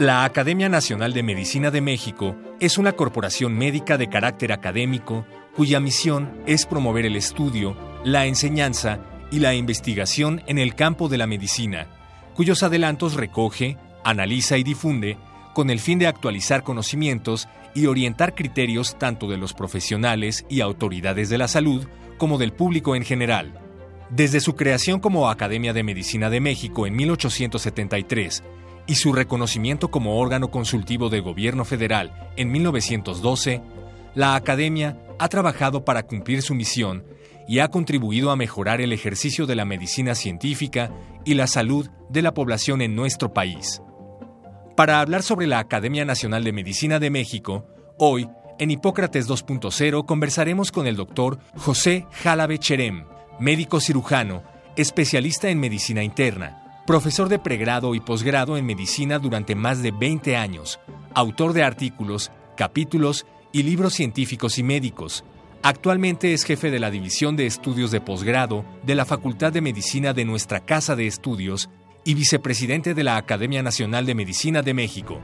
La Academia Nacional de Medicina de México es una corporación médica de carácter académico cuya misión es promover el estudio, la enseñanza y la investigación en el campo de la medicina, cuyos adelantos recoge, analiza y difunde con el fin de actualizar conocimientos y orientar criterios tanto de los profesionales y autoridades de la salud como del público en general. Desde su creación como Academia de Medicina de México en 1873 y su reconocimiento como órgano consultivo del gobierno federal en 1912, la Academia ha trabajado para cumplir su misión y ha contribuido a mejorar el ejercicio de la medicina científica y la salud de la población en nuestro país. Para hablar sobre la Academia Nacional de Medicina de México, hoy, en Hipócrates 2.0, conversaremos con el doctor José Jalabe Cherem, médico cirujano, especialista en medicina interna, profesor de pregrado y posgrado en medicina durante más de 20 años, autor de artículos, capítulos y libros científicos y médicos. Actualmente es jefe de la División de Estudios de Posgrado de la Facultad de Medicina de nuestra Casa de Estudios y vicepresidente de la Academia Nacional de Medicina de México.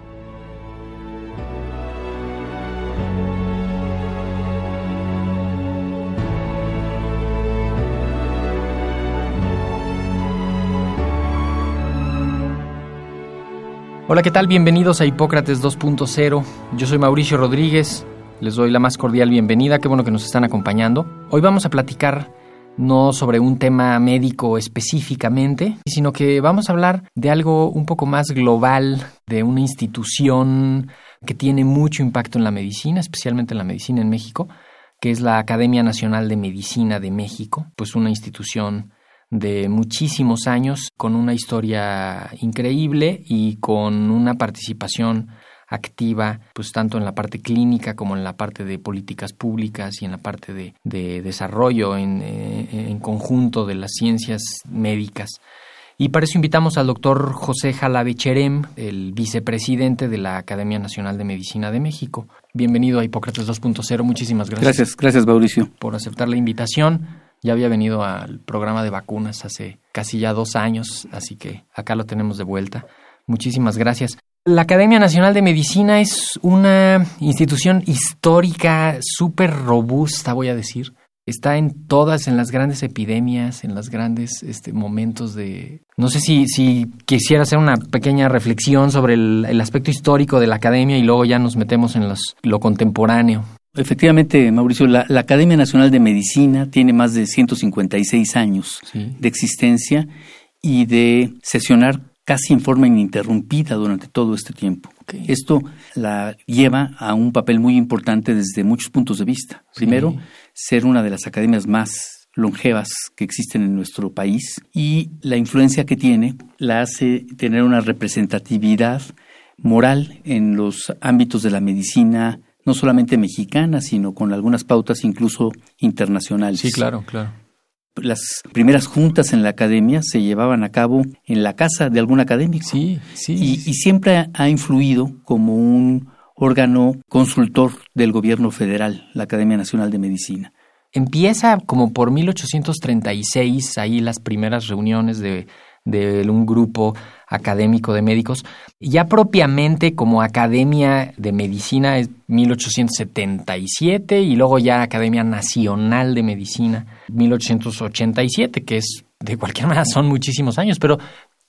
Hola, ¿qué tal? Bienvenidos a Hipócrates 2.0. Yo soy Mauricio Rodríguez. Les doy la más cordial bienvenida. Qué bueno que nos están acompañando. Hoy vamos a platicar no sobre un tema médico específicamente, sino que vamos a hablar de algo un poco más global, de una institución que tiene mucho impacto en la medicina, especialmente en la medicina en México, que es la Academia Nacional de Medicina de México, pues una institución de muchísimos años, con una historia increíble y con una participación activa, pues tanto en la parte clínica como en la parte de políticas públicas y en la parte de, desarrollo en, eh, en, conjunto de las ciencias médicas. Y para eso invitamos al doctor José Jalabe Cherem, el vicepresidente de la Academia Nacional de Medicina de México. Bienvenido a Hipócrates 2.0. Muchísimas gracias. Gracias, gracias Mauricio. Por aceptar la invitación. Ya había venido al programa de vacunas hace casi ya dos años, así que acá lo tenemos de vuelta. Muchísimas gracias. La Academia Nacional de Medicina es una institución histórica súper robusta, voy a decir. Está en todas, en las grandes epidemias, en los grandes este, momentos de... No sé si, si quisiera hacer una pequeña reflexión sobre el, aspecto histórico de la academia y luego ya nos metemos en los, lo contemporáneo. Efectivamente, Mauricio, la, Academia Nacional de Medicina tiene más de 156 años de existencia y de sesionar casi en forma ininterrumpida durante todo este tiempo. Esto la lleva a un papel muy importante desde muchos puntos de vista. Primero, ser una de las academias más longevas que existen en nuestro país y la influencia que tiene la hace tener una representatividad moral en los ámbitos de la medicina, no solamente mexicana, sino con algunas pautas incluso internacionales. Sí, claro, claro. Las primeras juntas en la academia se llevaban a cabo en la casa de algún académico. Sí, sí. Y, y siempre ha influido como un órgano consultor del gobierno federal, la Academia Nacional de Medicina. Empieza como por 1836, ahí las primeras reuniones de de un grupo académico de médicos. Ya propiamente como Academia de Medicina es 1877 y luego ya Academia Nacional de Medicina 1887, que es de cualquier manera son muchísimos años, pero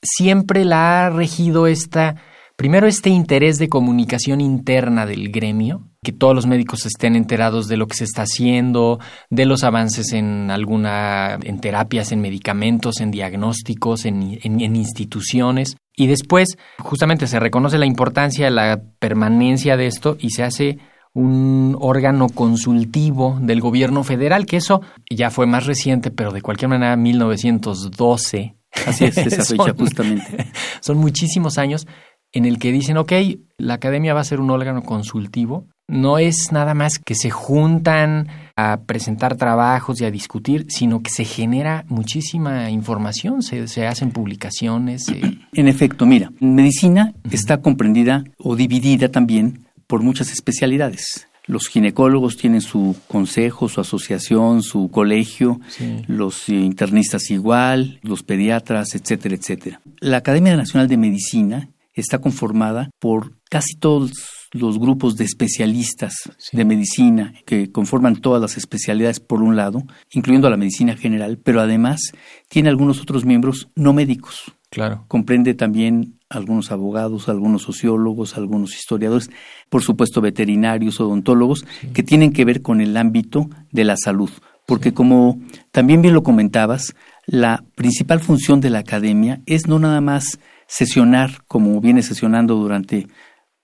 siempre la ha regido esta Primero, este interés de comunicación interna del gremio, que todos los médicos estén enterados de lo que se está haciendo, de los avances en alguna, en terapias, en medicamentos, en diagnósticos, en, en instituciones. Y después, justamente se reconoce la importancia de la permanencia de esto y se hace un órgano consultivo del gobierno federal, que eso ya fue más reciente, pero de cualquier manera 1912 Así es, esa fecha justamente. son muchísimos años en el que dicen, ok, la academia va a ser un órgano consultivo. No es nada más que se juntan a presentar trabajos y a discutir, sino que se genera muchísima información, se, hacen publicaciones. En efecto, mira, medicina está comprendida o dividida también por muchas especialidades. Los ginecólogos tienen su consejo, su asociación, su colegio, los internistas igual, los pediatras, etcétera, etcétera. La Academia Nacional de Medicina está conformada por casi todos los grupos de especialistas de medicina que conforman todas las especialidades por un lado, incluyendo la medicina general, pero además tiene algunos otros miembros no médicos. Claro. Comprende también algunos abogados, algunos sociólogos, algunos historiadores, por supuesto veterinarios, odontólogos, que tienen que ver con el ámbito de la salud. Porque como también bien lo comentabas, la principal función de la academia es no nada más sesionar como viene sesionando durante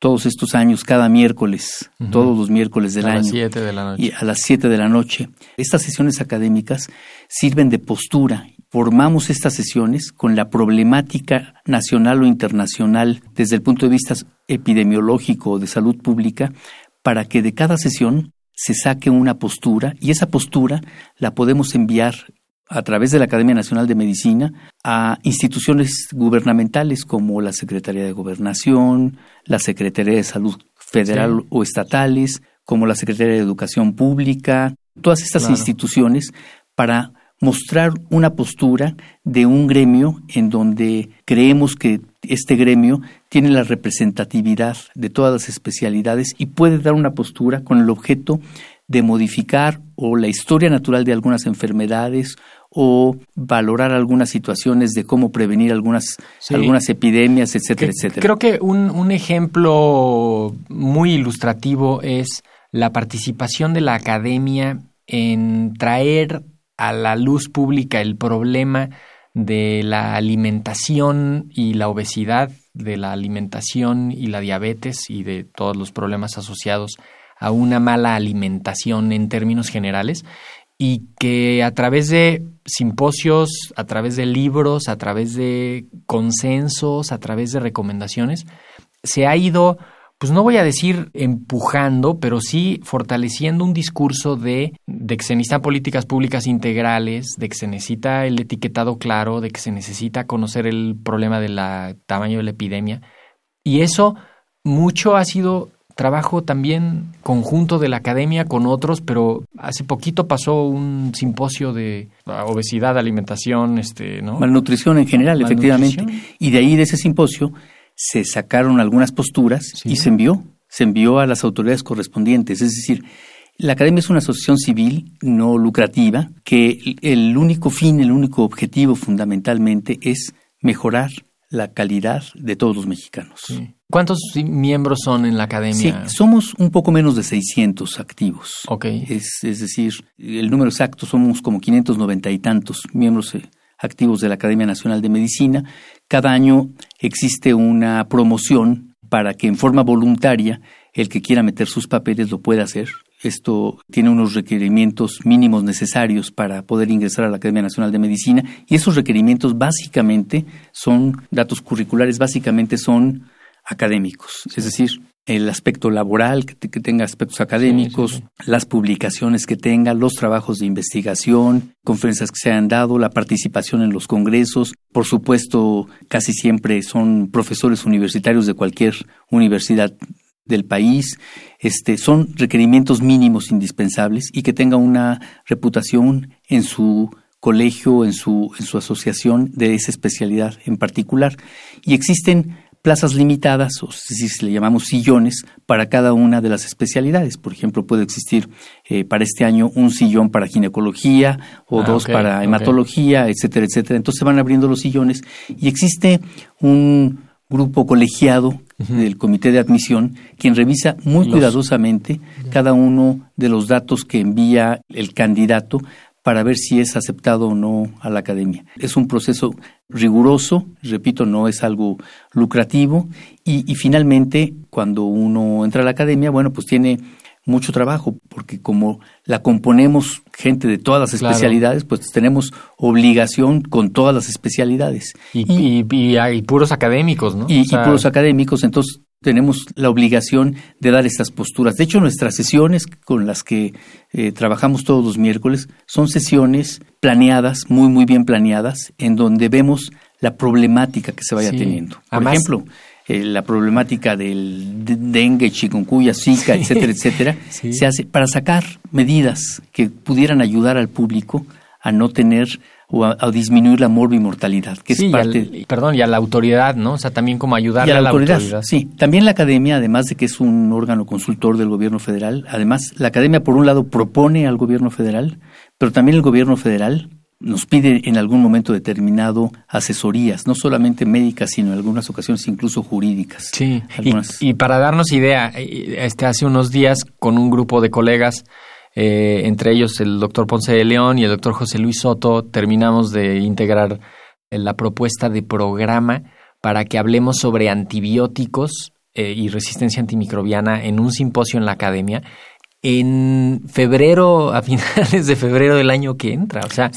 todos estos años, cada miércoles, todos los miércoles del año. A las 7 de la noche. Y a las 7 de la noche. Estas sesiones académicas sirven de postura formamos estas sesiones con la problemática nacional o internacional desde el punto de vista epidemiológico o de salud pública para que de cada sesión se saque una postura y esa postura la podemos enviar a través de la Academia Nacional de Medicina a instituciones gubernamentales como la Secretaría de Gobernación, la Secretaría de Salud Federal o estatales, como la Secretaría de Educación Pública, todas estas instituciones para mostrar una postura de un gremio en donde creemos que este gremio tiene la representatividad de todas las especialidades y puede dar una postura con el objeto de modificar o la historia natural de algunas enfermedades o valorar algunas situaciones de cómo prevenir algunas, algunas epidemias, etcétera, etcétera. Creo que un, un ejemplo muy ilustrativo es la participación de la academia en traer a la luz pública el problema de la alimentación y la obesidad, de la alimentación y la diabetes y de todos los problemas asociados a una mala alimentación en términos generales y que a través de simposios, a través de libros, a través de consensos, a través de recomendaciones, se ha ido pues no voy a decir empujando, pero sí fortaleciendo un discurso de, de que se necesitan políticas públicas integrales, de que se necesita el etiquetado claro, de que se necesita conocer el problema del tamaño de la epidemia. Y eso mucho ha sido trabajo también conjunto de la academia con otros, pero hace poquito pasó un simposio de obesidad, alimentación, este, ¿no? Malnutrición en general, efectivamente. Y de ahí de ese simposio se sacaron algunas posturas y se envió, se envió a las autoridades correspondientes. Es decir, la Academia es una asociación civil no lucrativa que el único fin, el único objetivo fundamentalmente es mejorar la calidad de todos los mexicanos. ¿Cuántos miembros son en la academia? Sí, somos un poco menos de 600 activos. Ok. Es, es decir, el número exacto somos como 590 y tantos miembros eh, activos de la Academia Nacional de Medicina. Cada año existe una promoción para que en forma voluntaria el que quiera meter sus papeles lo pueda hacer. Esto tiene unos requerimientos mínimos necesarios para poder ingresar a la Academia Nacional de Medicina y esos requerimientos básicamente son, datos curriculares básicamente son académicos, es decir, el aspecto laboral, que, tenga aspectos académicos, las publicaciones que tenga, los trabajos de investigación, conferencias que se han dado, la participación en los congresos. Por supuesto, casi siempre son profesores universitarios de cualquier universidad del país. Este, son requerimientos mínimos indispensables y que tenga una reputación en su colegio, en su, en su asociación de esa especialidad en particular. Y existen plazas limitadas, o si le llamamos sillones, para cada una de las especialidades. Por ejemplo, puede existir eh, para este año un sillón para ginecología o ah, dos para hematología, etcétera, etcétera. Entonces se van abriendo los sillones y existe un grupo colegiado del comité de admisión quien revisa muy cuidadosamente cada uno de los datos que envía el candidato para ver si es aceptado o no a la academia. Es un proceso riguroso, repito, no es algo lucrativo y, finalmente cuando uno entra a la academia, bueno, pues tiene mucho trabajo, porque como la componemos gente de todas las especialidades, pues tenemos obligación con todas las especialidades. Y, y, puros académicos, ¿no? Y, puros académicos, entonces tenemos la obligación de dar estas posturas. De hecho, nuestras sesiones con las que eh, trabajamos todos los miércoles son sesiones planeadas, muy, muy bien planeadas, en donde vemos la problemática que se vaya teniendo. Por ejemplo, eh, la problemática del dengue, chikungunya, zika, etcétera, etcétera, se hace para sacar medidas que pudieran ayudar al público a no tener o a, disminuir la morbimortalidad, que es parte... perdón, y a la autoridad, ¿no? O sea, también como ayudar a, la, autoridad, Sí, también la academia, además de que es un órgano consultor del gobierno federal, además la academia por un lado propone al gobierno federal, pero también el gobierno federal nos pide en algún momento determinado asesorías, no solamente médicas, sino en algunas ocasiones incluso jurídicas. Sí, y, para darnos idea, este, hace unos días con un grupo de colegas, eh, entre ellos el doctor Ponce de León y el doctor José Luis Soto, terminamos de integrar la propuesta de programa para que hablemos sobre antibióticos eh, y resistencia antimicrobiana en un simposio en la academia en febrero, a finales de febrero del año que entra. O sea,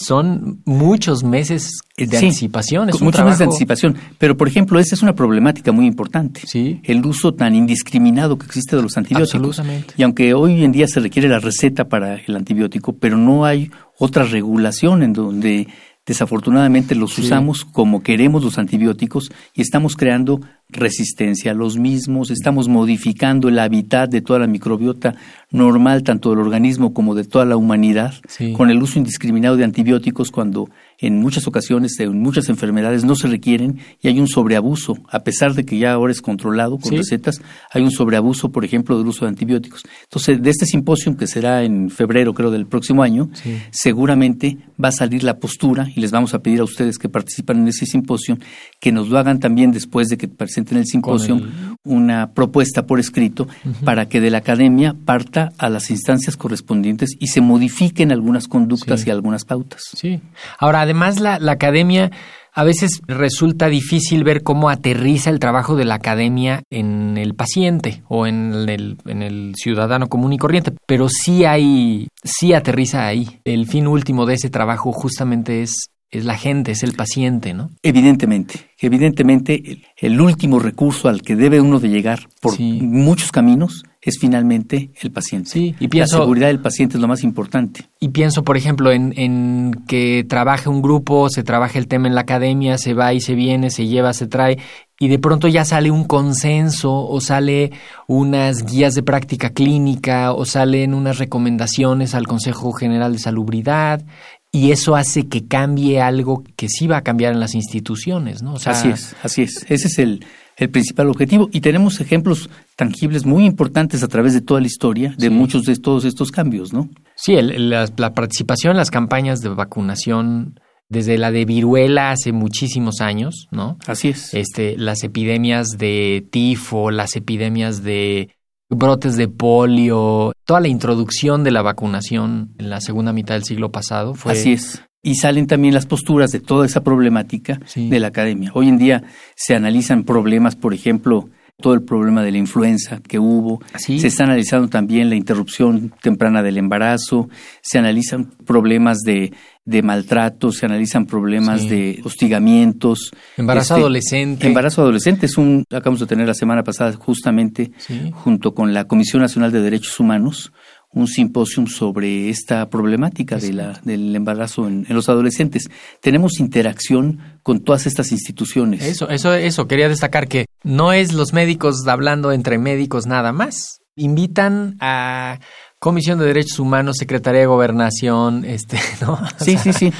son muchos meses de anticipación. Es muchos meses de anticipación. Pero, por ejemplo, esa es una problemática muy importante. Sí. El uso tan indiscriminado que existe de los antibióticos. Y aunque hoy en día se requiere la receta para el antibiótico, pero no hay otra regulación en donde desafortunadamente los usamos como queremos los antibióticos y estamos creando resistencia a los mismos, estamos modificando el hábitat de toda la microbiota normal, tanto del organismo como de toda la humanidad, con el uso indiscriminado de antibióticos cuando en muchas ocasiones, en muchas enfermedades no se requieren y hay un sobreabuso, a pesar de que ya ahora es controlado con recetas, hay un sobreabuso, por ejemplo, del uso de antibióticos. Entonces, de este simposio, que será en febrero, creo, del próximo año, seguramente va a salir la postura y les vamos a pedir a ustedes que participan en ese simposio que nos lo hagan también después de que presenten el simposio una propuesta por escrito para que de la academia parta a las instancias correspondientes y se modifiquen algunas conductas y algunas pautas. Sí. Ahora, además, la, la academia a veces resulta difícil ver cómo aterriza el trabajo de la academia en el paciente o en el, en el, ciudadano común y corriente, pero sí hay, sí aterriza ahí. El fin último de ese trabajo justamente es es la gente, es el paciente, ¿no? Evidentemente, evidentemente el, último recurso al que debe uno de llegar por muchos caminos es finalmente el paciente. Sí, y pienso, la seguridad del paciente es lo más importante. Y pienso, por ejemplo, en, en que trabaje un grupo, se trabaja el tema en la academia, se va y se viene, se lleva, se trae, y de pronto ya sale un consenso o sale unas guías de práctica clínica o salen unas recomendaciones al Consejo General de Salubridad y eso hace que cambie algo que sí va a cambiar en las instituciones, ¿no? así es, así es. Ese es el, el, principal objetivo. Y tenemos ejemplos tangibles muy importantes a través de toda la historia de muchos de todos estos cambios, ¿no? Sí, la, participación en las campañas de vacunación desde la de viruela hace muchísimos años, ¿no? Así es. Este, las epidemias de tifo, las epidemias de brotes de polio, toda la introducción de la vacunación en la segunda mitad del siglo pasado fue... Así es. Y salen también las posturas de toda esa problemática de la academia. Hoy en día se analizan problemas, por ejemplo, todo el problema de la influenza que hubo. Se está analizando también la interrupción temprana del embarazo, se analizan problemas de de maltrato, se analizan problemas de hostigamientos. Embarazo este, adolescente. Embarazo adolescente es un, acabamos de tener la semana pasada justamente junto con la Comisión Nacional de Derechos Humanos, un simposio sobre esta problemática de la, del embarazo en, los adolescentes. Tenemos interacción con todas estas instituciones. Eso, eso, eso, quería destacar que no es los médicos hablando entre médicos nada más. Invitan a Comisión de Derechos Humanos, Secretaría de Gobernación, este, ¿no? sí, sí, sí.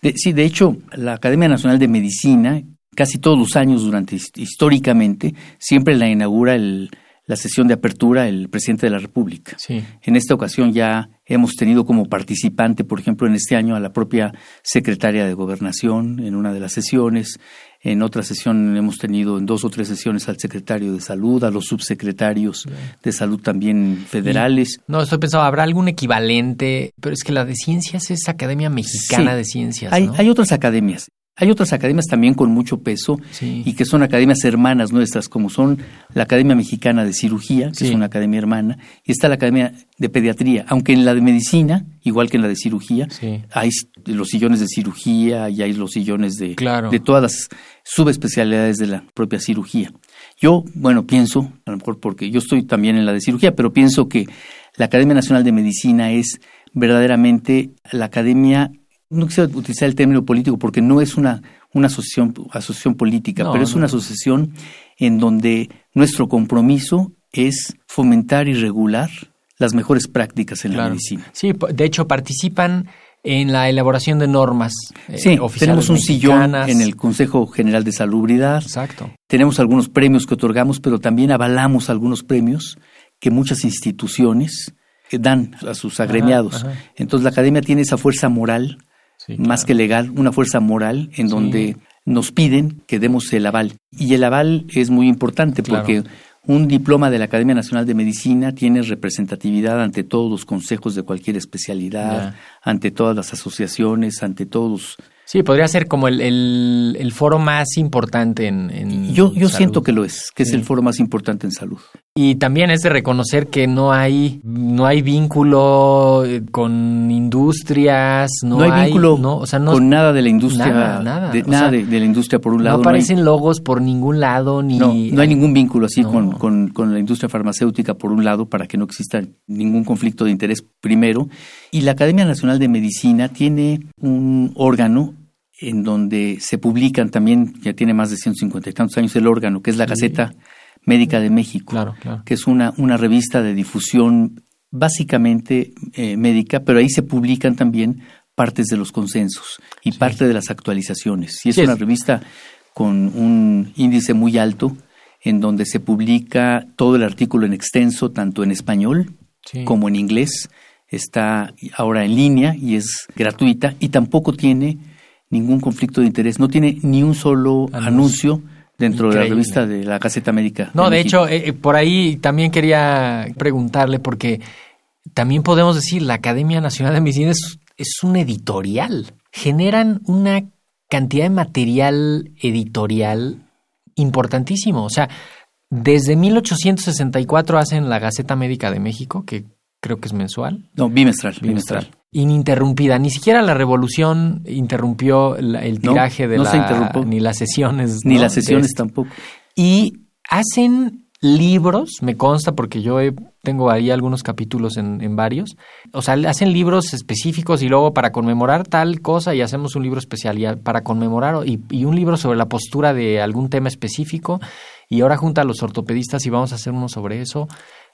De, sí, de hecho, la Academia Nacional de Medicina, casi todos los años, durante históricamente, siempre la inaugura el, la sesión de apertura el presidente de la República. Sí. En esta ocasión ya hemos tenido como participante, por ejemplo, en este año a la propia secretaria de Gobernación en una de las sesiones. En otra sesión hemos tenido en dos o tres sesiones al secretario de Salud, a los subsecretarios de Salud también federales. no, estoy pensando, ¿habrá algún equivalente? Pero es que la de ciencias es Academia Mexicana de Ciencias. Hay, hay otras academias. Hay otras academias también con mucho peso Sí. y que son academias hermanas nuestras, como son la Academia Mexicana de Cirugía, que Sí. es una academia hermana, y está la Academia de Pediatría, aunque en la de Medicina, igual que en la de Cirugía, Sí. hay los sillones de cirugía y hay los sillones de, Claro. de todas las subespecialidades de la propia cirugía. Yo, bueno, pienso, a lo mejor porque yo estoy también en la de cirugía, pero pienso que la Academia Nacional de Medicina es verdaderamente la academia, no quisiera utilizar el término político porque no es una, una asociación, asociación política, No, pero es no. una asociación en donde nuestro compromiso es fomentar y regular las mejores prácticas en la medicina. Sí, de hecho participan en la elaboración de normas eh, Sí, oficiales tenemos un sillón en el Consejo General de Salubridad, Exacto. tenemos algunos premios que otorgamos, pero también avalamos algunos premios que muchas instituciones dan a sus agremiados. ajá. Entonces la academia tiene esa fuerza moral, Sí, más que legal, una fuerza moral en Sí. donde nos piden que demos el aval. Y el aval es muy importante Claro. porque un diploma de la Academia Nacional de Medicina tiene representatividad ante todos los consejos de cualquier especialidad, ante todas las asociaciones, ante todos. Sí, podría ser como el, el- el foro más importante en, en Yo, yo salud. siento que lo es, que es el foro más importante en salud. Y también es de reconocer que no hay no hay vínculo eh, con industrias, no, No, hay vínculo no, o sea, no, con nada de la industria, nada, nada. de, nada sea, de, de la industria por un no lado. hay- aparecen logos por ningún lado ni No, no hay ningún vínculo así No. con, con- con la industria farmacéutica, por un lado, para que no exista ningún conflicto de interés primero. Y la Academia Nacional de Medicina tiene un órgano en donde se publican también, ya tiene más de 150 y tantos años el órgano, que es la Gaceta Médica de México, Claro, claro. que es una, una revista de difusión básicamente eh, médica, pero ahí se publican también partes de los consensos y parte de las actualizaciones. Y es Sí, una revista con un índice muy alto en donde se publica todo el artículo en extenso, tanto en español Sí. como en inglés. Está ahora en línea y es gratuita y tampoco tiene ningún conflicto de interés. No tiene ni un solo Anuncio. anuncio dentro de la revista de la Gaceta Médica. No, de hecho, eh, eh, por ahí también quería preguntarle, porque también podemos decir, la Academia Nacional de Medicina es, es un editorial. Generan una cantidad de material editorial importantísimo. O sea, desde 1864 hacen la Gaceta Médica de México, que creo que es mensual. No, bimestral. Bimestral. bimestral. Ininterrumpida. Ni siquiera la revolución interrumpió la- el No, tiraje de no la... se interrumpió. Ni las sesiones. Ni ¿no? las sesiones tampoco. Y hacen libros, me consta porque yo he- tengo ahí algunos capítulos en, en varios. O sea, hacen libros específicos y luego para conmemorar tal cosa y hacemos un libro especial y a- para conmemorar y, y un libro sobre la postura de algún tema específico. Y ahora junta a los ortopedistas y vamos a hacer uno sobre eso.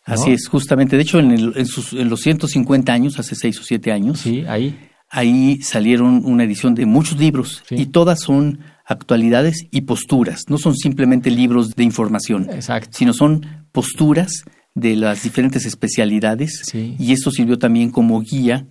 ¿No? Así es, justamente. De hecho, en, el- en sus- en los 150 años, hace 6 o 7 años, Sí, ahí. ahí salieron una edición de muchos libros Sí. y todas son actualidades y posturas. No son simplemente libros de información, Exacto. sino son posturas de las diferentes especialidades Sí. y esto sirvió también como guía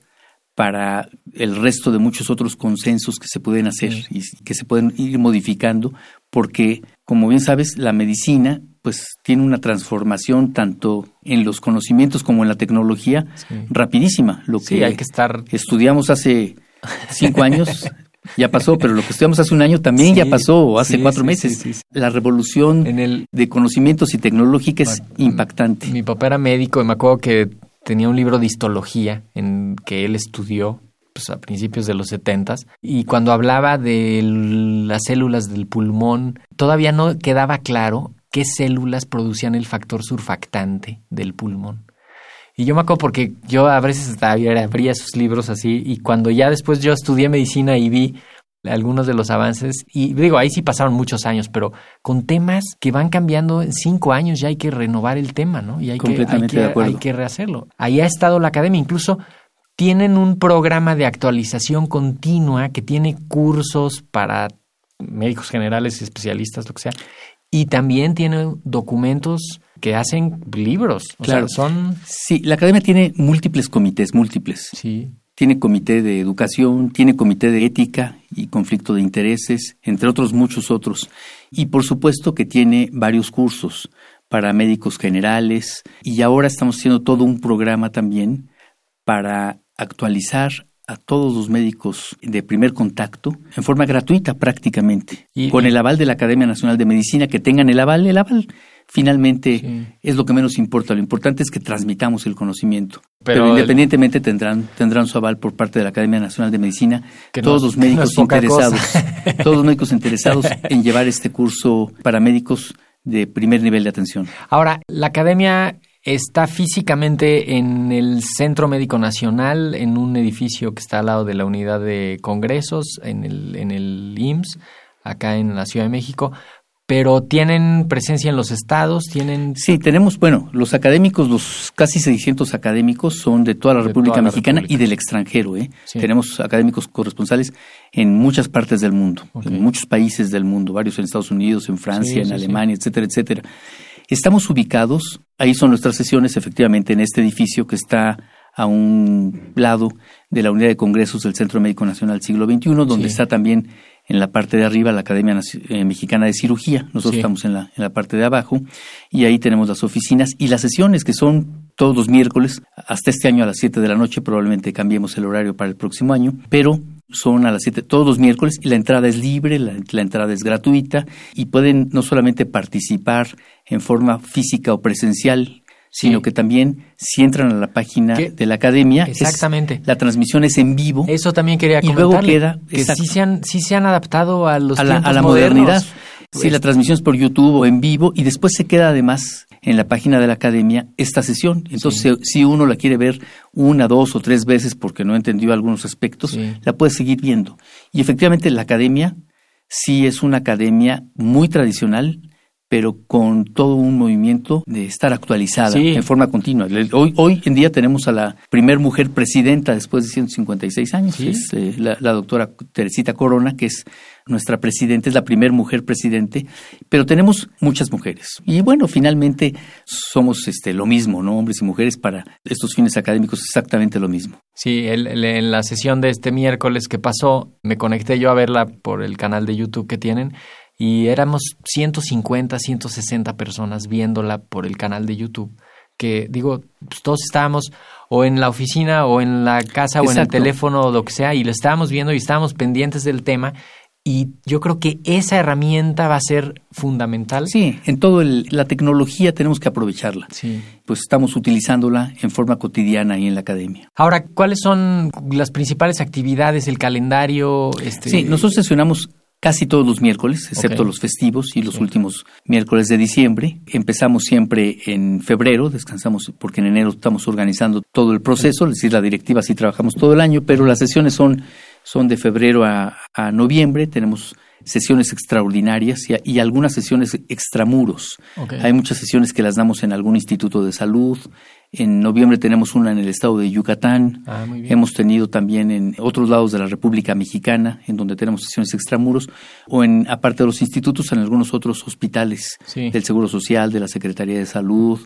para el resto de muchos otros consensos que se pueden hacer y que se pueden ir modificando porque como bien sabes la medicina pues tiene una transformación tanto en los conocimientos como en la tecnología Sí. rapidísima lo Sí, que hay que estar... estudiamos hace cinco años ya pasó pero lo que estudiamos hace un año también Sí, ya pasó hace sí, cuatro sí, meses. la revolución En el, de conocimientos y tecnológica es Bueno, impactante. Mi papá era médico y me acuerdo que tenía un libro de histología en que él estudió pues, a principios de los setentas y cuando hablaba de las células del pulmón todavía no quedaba claro qué células producían el factor surfactante del pulmón. Y yo me acuerdo porque yo a veces abría esos libros así y cuando ya después yo estudié medicina y vi algunos de los avances y digo, ahí sí pasaron muchos años, pero con temas que van cambiando en cinco años ya hay que renovar el tema, ¿no? Y hay que, hay que, de acuerdo. hay que rehacerlo. Ahí ha estado la academia, incluso tienen un programa de actualización continua que tiene cursos para médicos generales y especialistas, lo que sea, y también tiene documentos que hacen libros. O Claro. sea, son... Sí, la academia tiene múltiples comités, múltiples. Sí, Tiene comité de educación, tiene comité de ética y conflicto de intereses, entre otros muchos otros. Y por supuesto que tiene varios cursos para médicos generales y ahora estamos haciendo todo un programa también para actualizar a todos los médicos de primer contacto en forma gratuita prácticamente, con el aval de la Academia Nacional de Medicina, que tengan el aval, el aval finalmente es lo que menos importa, lo importante es que transmitamos el conocimiento. Pero, independientemente tendrán tendrán su aval por parte de la Academia Nacional de Medicina, todos los médicos interesados, todos los médicos interesados en llevar este curso para médicos de primer nivel de atención. Ahora, la Academia Está físicamente en el Centro Médico Nacional, en un edificio que está al lado de la unidad de congresos, en el, en el IMSS, acá en la Ciudad de México. Pero tienen presencia en los estados, tienen... Sí, tenemos, bueno, los académicos, los casi 600 académicos son de toda la República Mexicana y del extranjero. ¿eh? Tenemos académicos corresponsales en muchas partes del mundo, en muchos países del mundo, varios en Estados Unidos, en Francia, en Alemania, etcétera, etcétera. Estamos ubicados, ahí son nuestras sesiones, efectivamente, en este edificio que está a un lado de la unidad de congresos del Centro Médico Nacional Siglo XXI, donde está también en la parte de arriba la Academia eh, Mexicana de Cirugía, nosotros estamos en la, en la parte de abajo, y ahí tenemos las oficinas y las sesiones que son todos los miércoles, hasta este año a las 7 de la noche, probablemente cambiemos el horario para el próximo año, pero son a las 7 todos los miércoles y la entrada es libre, la, entrada es gratuita y pueden no solamente participar en forma física o presencial, sino que también si entran a la página de la academia, exactamente, la transmisión es en vivo. Eso también quería comentarle. Y luego queda que sí se han sí se han adaptado a los a la, a la modernidad. Sí, la transmisión es por YouTube o en vivo y después se queda además en la página de la academia esta sesión. Entonces, si uno la quiere ver una, dos o tres veces porque no entendió algunos aspectos, la puede seguir viendo. Y efectivamente la academia sí es una academia muy tradicional, pero con todo un movimiento de estar actualizada en forma continua. Hoy, hoy en día tenemos a la primer mujer presidenta después de 156 años, es eh, la, doctora Teresita Corona, que es nuestra presidenta, es la primer mujer presidente, pero tenemos muchas mujeres. Y bueno, finalmente somos este, lo mismo, ¿no? Hombres y mujeres para estos fines académicos exactamente lo mismo. Sí, en la sesión de este miércoles que pasó, me conecté yo a verla por el canal de YouTube que tienen y éramos 150, 160 personas viéndola por el canal de YouTube, que digo, pues todos estábamos o en la oficina o en la casa o en el teléfono o lo que sea y lo estábamos viendo y estábamos pendientes del tema y yo creo que esa herramienta va a ser fundamental. Sí, en todo la tecnología tenemos que aprovecharla. Sí. Pues estamos utilizándola en forma cotidiana y en la academia. Ahora, ¿cuáles son las principales actividades, el calendario? Este... Sí, nosotros sesionamos casi todos los miércoles, excepto los festivos y los últimos miércoles de diciembre. Empezamos siempre en febrero, descansamos porque en enero estamos organizando todo el proceso, es decir, la directiva sí trabajamos todo el año, pero las sesiones son, son de febrero a, noviembre, tenemos sesiones extraordinarias y, algunas sesiones extramuros. Hay muchas sesiones que las damos en algún instituto de salud, en noviembre tenemos una en el estado de Yucatán. Ah, Hemos tenido también en otros lados de la República Mexicana, en donde tenemos sesiones extramuros, o en, aparte de los institutos, en algunos otros hospitales del Seguro Social, de la Secretaría de Salud,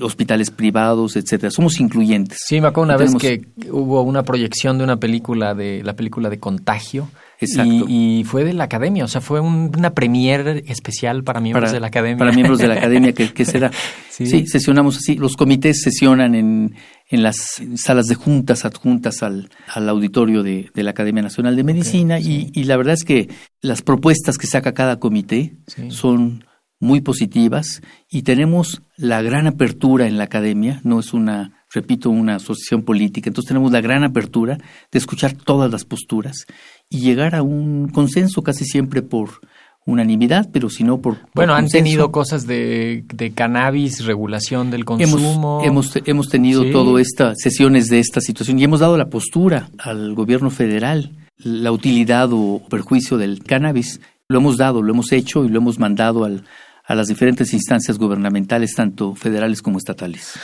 hospitales privados, etcétera. Somos incluyentes. Sí, me acuerdo una vez que hubo una proyección de una película de la película de Contagio y, fue de la academia, o sea, fue una premier especial para miembros de la academia. Para miembros de la academia, que, será. Sí. sesionamos así. Los comités sesionan en, en las salas de juntas adjuntas al, al auditorio de, la Academia Nacional de Medicina y, y, la verdad es que las propuestas que saca cada comité son muy positivas y tenemos la gran apertura en la academia, no es una repito, una asociación política. Entonces tenemos la gran apertura de escuchar todas las posturas y llegar a un consenso casi siempre por unanimidad, pero si no por... bueno, han tenido cosas de, de, cannabis, regulación del consumo. Hemos, hemos, tenido todas estas sesiones de esta situación y hemos dado la postura al gobierno federal, la utilidad o perjuicio del cannabis. Lo hemos dado, lo hemos hecho y lo hemos mandado al, a las diferentes instancias gubernamentales, tanto federales como estatales.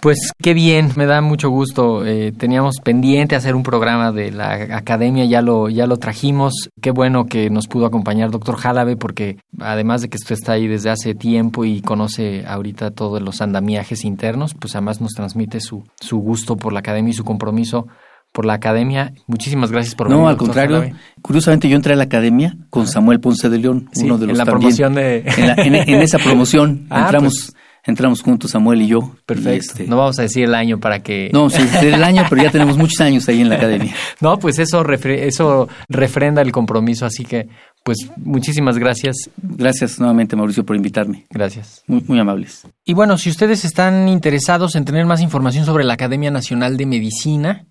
Pues qué bien, me da mucho gusto. Eh, teníamos pendiente hacer un programa de la academia, ya lo, ya lo trajimos. Qué bueno que nos pudo acompañar doctor Jálave, porque además de que usted está ahí desde hace tiempo y conoce ahorita todos los andamiajes internos, pues además nos transmite su, su gusto por la academia y su compromiso por la academia. Muchísimas gracias por venir. No, al contrario. Curiosamente yo entré a la academia con Samuel Ponce de León, uno de los en la promoción de... En, esa promoción ah, entramos... Pues, entramos juntos Samuel y yo. Perfecto. Este, no vamos a decir el año para que... No, sí, el año, pero ya tenemos muchos años ahí en la academia. no, pues eso, eso refrenda el compromiso, así que pues muchísimas gracias. Gracias nuevamente Mauricio por invitarme. Gracias. Muy, muy amables. Y bueno, si ustedes están interesados en tener más información sobre la Academia Nacional de Medicina,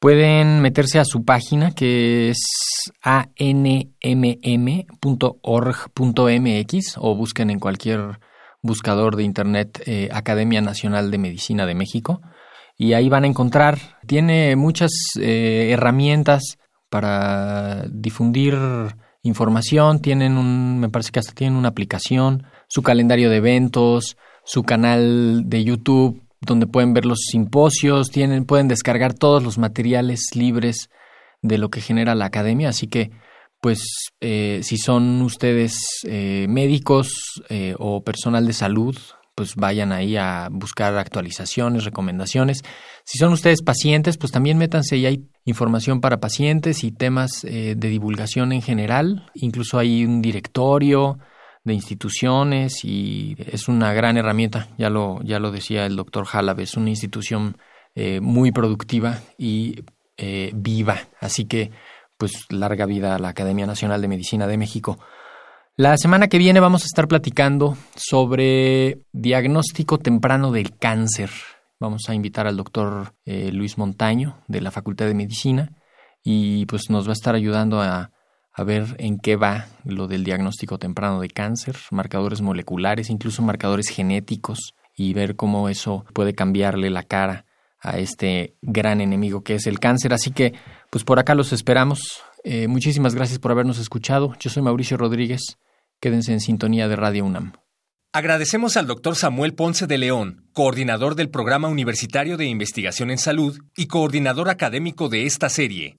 pueden meterse a su página que es anmm.org.mx o busquen en cualquier buscador de internet eh, Academia Nacional de Medicina de México y ahí van a encontrar, tiene muchas eh, herramientas para difundir información, tienen un, me parece que hasta tienen una aplicación, su calendario de eventos, su canal de YouTube donde pueden ver los simposios, tienen, pueden descargar todos los materiales libres de lo que genera la academia, así que pues eh, si son ustedes eh, médicos eh, o personal de salud, pues vayan ahí a buscar actualizaciones, recomendaciones. Si son ustedes pacientes, pues también métanse y hay información para pacientes y temas de divulgación en general. Incluso hay un directorio de instituciones y es una gran herramienta, ya lo, ya lo decía el doctor Jalab, es una institución muy productiva y viva. Así que pues larga vida a la Academia Nacional de Medicina de México. La semana que viene vamos a estar platicando sobre diagnóstico temprano del cáncer. Vamos a invitar al doctor eh, Luis Montaño de la Facultad de Medicina y pues nos va a estar ayudando a, a ver en qué va lo del diagnóstico temprano de cáncer, marcadores moleculares, incluso marcadores genéticos y ver cómo eso puede cambiarle la cara a este gran enemigo que es el cáncer. Así que pues por acá los esperamos. Eh, muchísimas gracias por habernos escuchado. Yo soy Mauricio Rodríguez. Quédense en sintonía de Radio UNAM. Agradecemos al doctor Samuel Ponce de León, coordinador del Programa Universitario de Investigación en Salud y coordinador académico de esta serie.